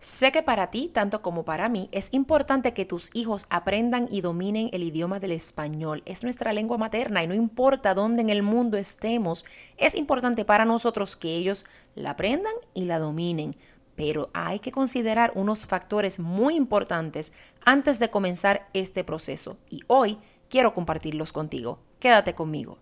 Sé que para ti, tanto como para mí, es importante que tus hijos aprendan y dominen el idioma del español. Es nuestra lengua materna y no importa dónde en el mundo estemos, es importante para nosotros que ellos la aprendan y la dominen. Pero hay que considerar unos factores muy importantes antes de comenzar este proceso y hoy quiero compartirlos contigo. Quédate conmigo.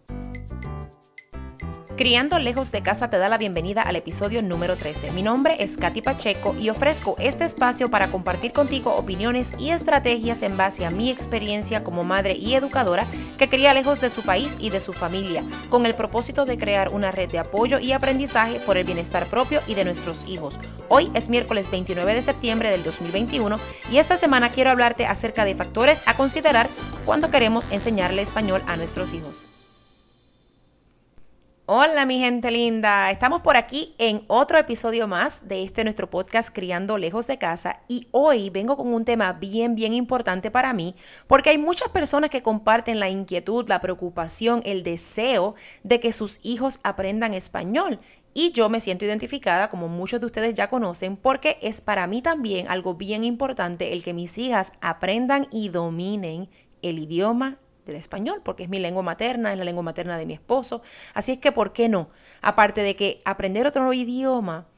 Criando lejos de casa te da la bienvenida al episodio número 13. Mi nombre es Katy Pacheco y ofrezco este espacio para compartir contigo opiniones y estrategias en base a mi experiencia como madre y educadora que cría lejos de su país y de su familia, con el propósito de crear una red de apoyo y aprendizaje por el bienestar propio y de nuestros hijos. Hoy es miércoles 29 de septiembre del 2021 y esta semana quiero hablarte acerca de factores a considerar cuando queremos enseñarle español a nuestros hijos. Hola mi gente linda, estamos por aquí en otro episodio más de este nuestro podcast Criando lejos de casa. Y hoy vengo con un tema bien bien importante para mí porque hay muchas personas que comparten la inquietud, la preocupación, el deseo de que sus hijos aprendan español. Y yo me siento identificada, como muchos de ustedes ya conocen, porque es para mí también algo bien importante el que mis hijas aprendan y dominen el idioma del español, porque es mi lengua materna, es la lengua materna de mi esposo. Así es que, ¿por qué no? Aparte de que aprender otro idioma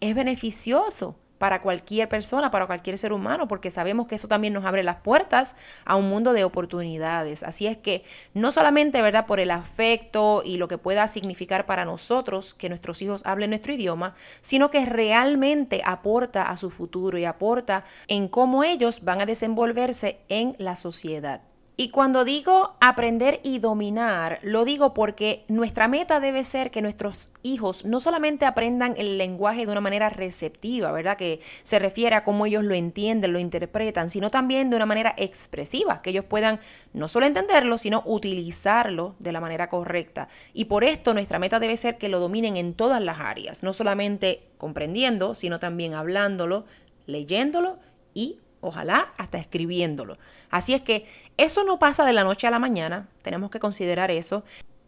es beneficioso para cualquier persona, para cualquier ser humano, porque sabemos que eso también nos abre las puertas a un mundo de oportunidades. Así es que no solamente, ¿verdad?, por el afecto y lo que pueda significar para nosotros que nuestros hijos hablen nuestro idioma, sino que realmente aporta a su futuro y aporta en cómo ellos van a desenvolverse en la sociedad. Y cuando digo aprender y dominar, lo digo porque nuestra meta debe ser que nuestros hijos no solamente aprendan el lenguaje de una manera receptiva, ¿verdad? Que se refiere a cómo ellos lo entienden, lo interpretan, sino también de una manera expresiva, que ellos puedan no solo entenderlo, sino utilizarlo de la manera correcta. Y por esto nuestra meta debe ser que lo dominen en todas las áreas, no solamente comprendiendo, sino también hablándolo, leyéndolo y ojalá hasta escribiéndolo. Así es que eso no pasa de la noche a la mañana, tenemos que considerar eso.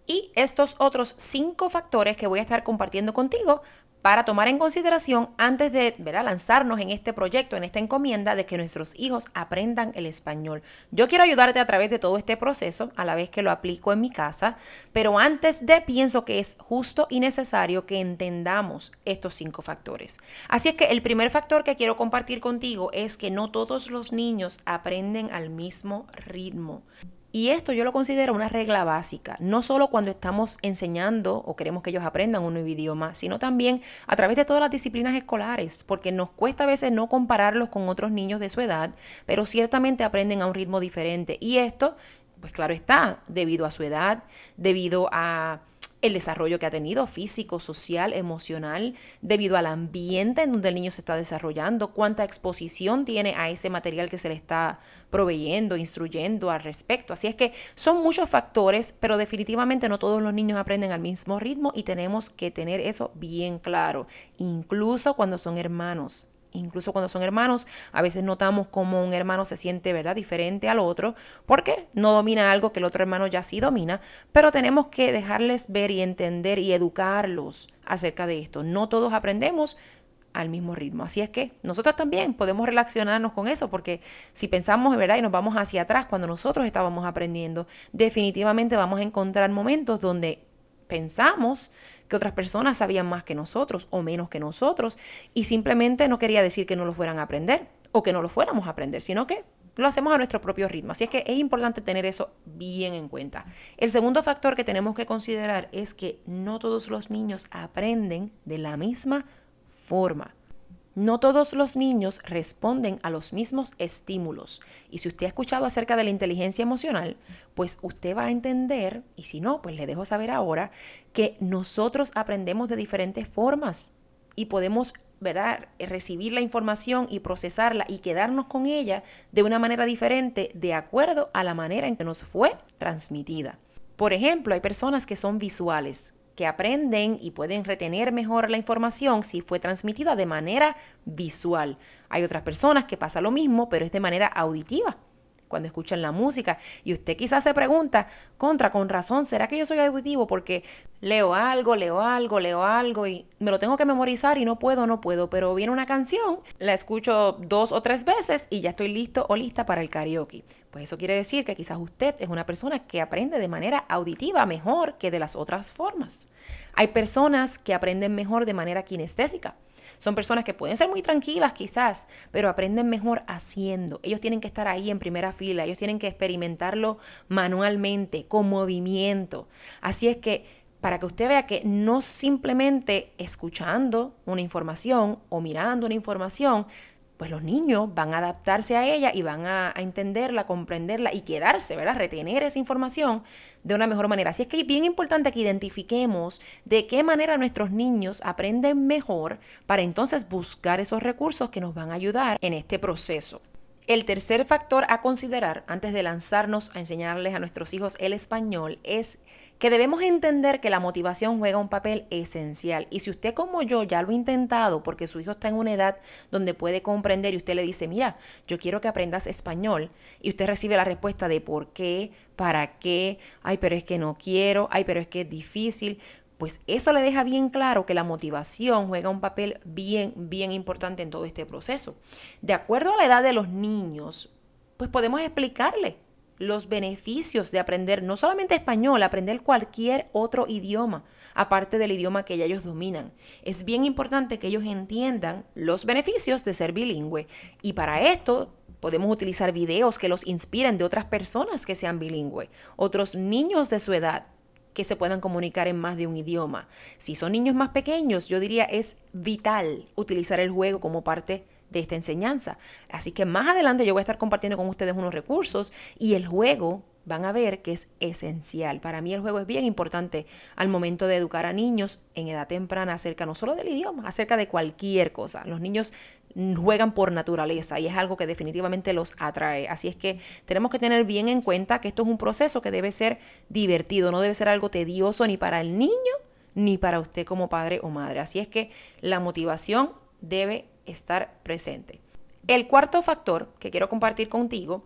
Y estos otros cinco factores que voy a estar compartiendo contigo para tomar en consideración antes de lanzarnos en este proyecto, en esta encomienda de que nuestros hijos aprendan el español. Yo quiero ayudarte a través de todo este proceso, a la vez que lo aplico en mi casa, pero antes de pienso que es justo y necesario que entendamos estos cinco factores. Así es que el primer factor que quiero compartir contigo es que no todos los niños aprenden al mismo ritmo. Y esto yo lo considero una regla básica, no solo cuando estamos enseñando o queremos que ellos aprendan un nuevo idioma, sino también a través de todas las disciplinas escolares, porque nos cuesta a veces no compararlos con otros niños de su edad, pero ciertamente aprenden a un ritmo diferente. Y esto, pues claro está, debido a su edad, debido a el desarrollo que ha tenido físico, social, emocional, debido al ambiente en donde el niño se está desarrollando, cuánta exposición tiene a ese material que se le está proveyendo, instruyendo al respecto. Así es que son muchos factores, pero definitivamente no todos los niños aprenden al mismo ritmo y tenemos que tener eso bien claro, incluso cuando son hermanos incluso cuando son hermanos, a veces notamos como un hermano se siente, ¿verdad?, diferente al otro, porque no domina algo que el otro hermano ya sí domina, pero tenemos que dejarles ver y entender y educarlos acerca de esto. No todos aprendemos al mismo ritmo. Así es que nosotros también podemos relacionarnos con eso, porque si pensamos, ¿verdad? Y nos vamos hacia atrás cuando nosotros estábamos aprendiendo, definitivamente vamos a encontrar momentos donde pensamos que otras personas sabían más que nosotros o menos que nosotros y simplemente no quería decir que no lo fueran a aprender o que no lo fuéramos a aprender, sino que lo hacemos a nuestro propio ritmo. Así es que es importante tener eso bien en cuenta. El segundo factor que tenemos que considerar es que no todos los niños aprenden de la misma forma. No todos los niños responden a los mismos estímulos. Y si usted ha escuchado acerca de la inteligencia emocional, pues usted va a entender, y si no, pues le dejo saber ahora, que nosotros aprendemos de diferentes formas y podemos recibir la información y procesarla y quedarnos con ella de una manera diferente de acuerdo a la manera en que nos fue transmitida. Por ejemplo, hay personas que son visuales, que aprenden y pueden retener mejor la información si fue transmitida de manera visual. Hay otras personas que pasa lo mismo, pero es de manera auditiva. Cuando escuchan la música. Y usted quizás se pregunta, contra, con razón, ¿será que yo soy auditivo? Porque leo algo, leo algo, leo algo y me lo tengo que memorizar y no puedo, no puedo. Pero viene una canción, la escucho dos o tres veces y ya estoy listo o lista para el karaoke. Pues eso quiere decir que quizás usted es una persona que aprende de manera auditiva mejor que de las otras formas. Hay personas que aprenden mejor de manera kinestésica. Son personas que pueden ser muy tranquilas quizás, pero aprenden mejor haciendo. Ellos tienen que estar ahí en primera fila, ellos tienen que experimentarlo manualmente, con movimiento. Así es que para que usted vea que no simplemente escuchando una información o mirando una información, pues los niños van a adaptarse a ella y van a, entenderla, comprenderla y quedarse, ¿verdad? Retener esa información de una mejor manera. Así es que es bien importante que identifiquemos de qué manera nuestros niños aprenden mejor para entonces buscar esos recursos que nos van a ayudar en este proceso. El tercer factor a considerar antes de lanzarnos a enseñarles a nuestros hijos el español es que debemos entender que la motivación juega un papel esencial. Y si usted como yo ya lo ha intentado porque su hijo está en una edad donde puede comprender y usted le dice, mira, yo quiero que aprendas español y usted recibe la respuesta de por qué, para qué, ay, pero es que no quiero, ay, pero es que es difícil, pues eso le deja bien claro que la motivación juega un papel bien, bien importante en todo este proceso. De acuerdo a la edad de los niños, pues podemos explicarle los beneficios de aprender no solamente español, aprender cualquier otro idioma, aparte del idioma que ya ellos dominan. Es bien importante que ellos entiendan los beneficios de ser bilingüe y para esto podemos utilizar videos que los inspiren de otras personas que sean bilingües, otros niños de su edad que se puedan comunicar en más de un idioma. Si son niños más pequeños, yo diría es vital utilizar el juego como parte de esta enseñanza. Así que más adelante yo voy a estar compartiendo con ustedes unos recursos y el juego van a ver que es esencial. Para mí el juego es bien importante al momento de educar a niños en edad temprana acerca no solo del idioma, acerca de cualquier cosa. Los niños juegan por naturaleza y es algo que definitivamente los atrae. Así es que tenemos que tener bien en cuenta que esto es un proceso que debe ser divertido, no debe ser algo tedioso ni para el niño ni para usted como padre o madre. Así es que la motivación debe estar presente. El cuarto factor que quiero compartir contigo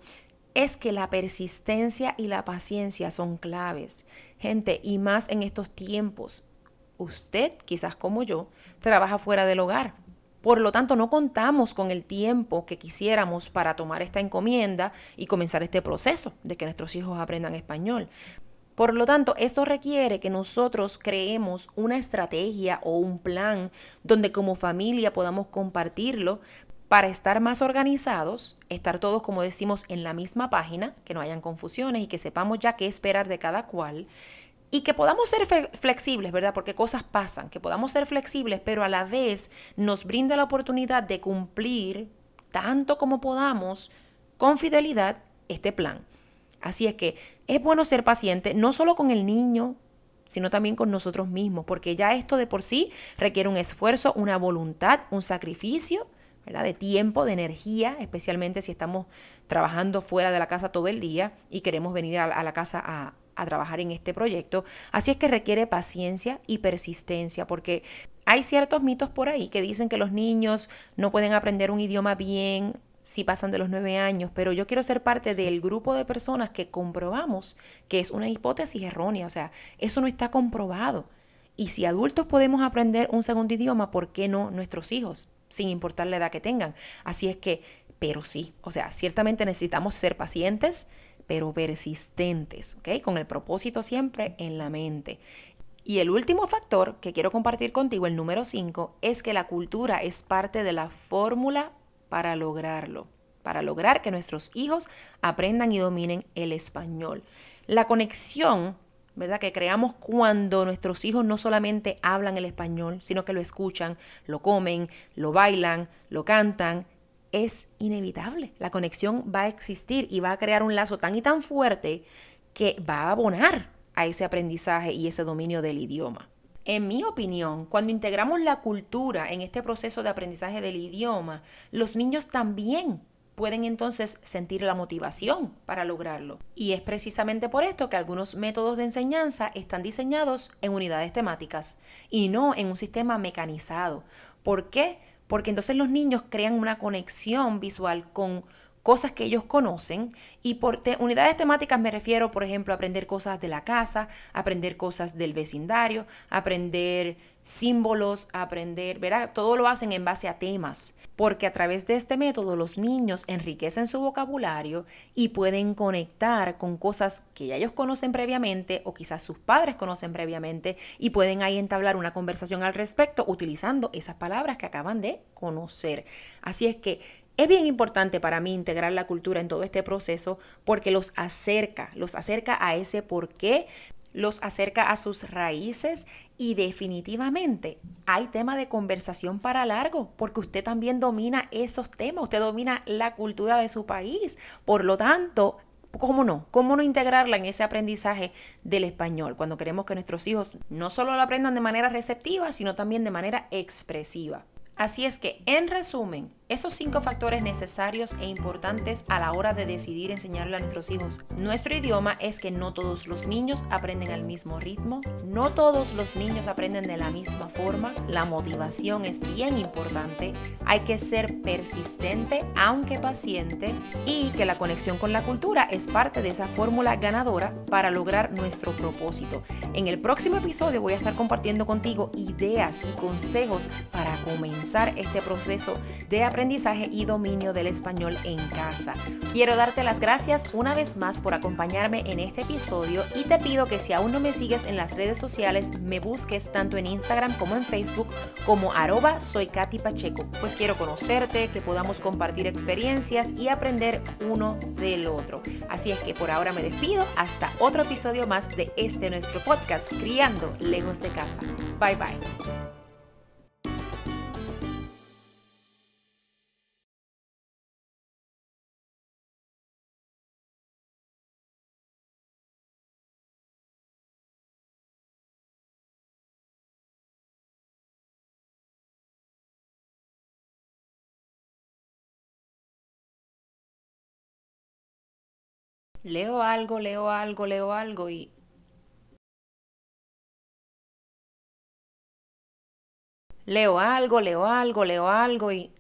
es que la persistencia y la paciencia son claves. Gente, y más en estos tiempos. Usted, quizás como yo, trabaja fuera del hogar. Por lo tanto, no contamos con el tiempo que quisiéramos para tomar esta encomienda y comenzar este proceso de que nuestros hijos aprendan español. Por lo tanto, esto requiere que nosotros creemos una estrategia o un plan donde como familia podamos compartirlo para estar más organizados, estar todos, como decimos, en la misma página, que no hayan confusiones y que sepamos ya qué esperar de cada cual y que podamos ser flexibles, ¿verdad? Porque cosas pasan, que podamos ser flexibles, pero a la vez nos brinda la oportunidad de cumplir tanto como podamos con fidelidad este plan. Así es que es bueno ser paciente, no solo con el niño, sino también con nosotros mismos, porque ya esto de por sí requiere un esfuerzo, una voluntad, un sacrificio, ¿verdad? De tiempo, de energía, especialmente si estamos trabajando fuera de la casa todo el día y queremos venir a, la casa a, a trabajar en este proyecto. Así es que requiere paciencia y persistencia, porque hay ciertos mitos por ahí que dicen que los niños no pueden aprender un idioma bien si pasan de los nueve años, pero yo quiero ser parte del grupo de personas que comprobamos que es una hipótesis errónea, o sea, eso no está comprobado. Y si adultos podemos aprender un segundo idioma, ¿por qué no nuestros hijos? Sin importar la edad que tengan. Así es que, pero sí, o sea, ciertamente necesitamos ser pacientes, pero persistentes, ¿ok? Con el propósito siempre en la mente. Y el último factor que quiero compartir contigo, el número 5, es que la cultura es parte de la fórmula para lograrlo, para lograr que nuestros hijos aprendan y dominen el español. La conexión, ¿verdad? Que creamos cuando nuestros hijos no solamente hablan el español, sino que lo escuchan, lo comen, lo bailan, lo cantan es inevitable. La conexión va a existir y va a crear un lazo tan y tan fuerte que va a abonar a ese aprendizaje y ese dominio del idioma. En mi opinión, cuando integramos la cultura en este proceso de aprendizaje del idioma, los niños también pueden entonces sentir la motivación para lograrlo. Y es precisamente por esto que algunos métodos de enseñanza están diseñados en unidades temáticas y no en un sistema mecanizado. ¿Por qué? Porque entonces los niños crean una conexión visual con, cosas que ellos conocen y por unidades temáticas me refiero, por ejemplo, a aprender cosas de la casa, aprender cosas del vecindario, aprender símbolos, aprender, ¿verdad? Todo lo hacen en base a temas, porque a través de este método los niños enriquecen su vocabulario y pueden conectar con cosas que ya ellos conocen previamente o quizás sus padres conocen previamente y pueden ahí entablar una conversación al respecto utilizando esas palabras que acaban de conocer. Así es que es bien importante para mí integrar la cultura en todo este proceso porque los acerca, los acerca a ese por qué, los acerca a sus raíces y definitivamente hay tema de conversación para largo porque usted también domina esos temas, usted domina la cultura de su país. Por lo tanto, ¿cómo no? ¿Cómo no integrarla en ese aprendizaje del español cuando queremos que nuestros hijos no solo lo aprendan de manera receptiva, sino también de manera expresiva? Así es que, en resumen, esos cinco factores necesarios e importantes a la hora de decidir enseñarle a nuestros hijos. Nuestro idioma es que no todos los niños aprenden al mismo ritmo, no todos los niños aprenden de la misma forma, la motivación es bien importante, hay que ser persistente aunque paciente y que la conexión con la cultura es parte de esa fórmula ganadora para lograr nuestro propósito. En el próximo episodio voy a estar compartiendo contigo ideas y consejos para comenzar este proceso de aprendizaje aprendizaje y dominio del español en casa. Quiero darte las gracias una vez más por acompañarme en este episodio y te pido que si aún no me sigues en las redes sociales, me busques tanto en Instagram como en Facebook como arroba soy Katy Pacheco, pues quiero conocerte, que podamos compartir experiencias y aprender uno del otro. Así es que por ahora me despido hasta otro episodio más de este nuestro podcast, Criando Lejos de Casa. Bye bye. Leo algo, leo algo, leo algo y... Leo algo, leo algo, leo algo y...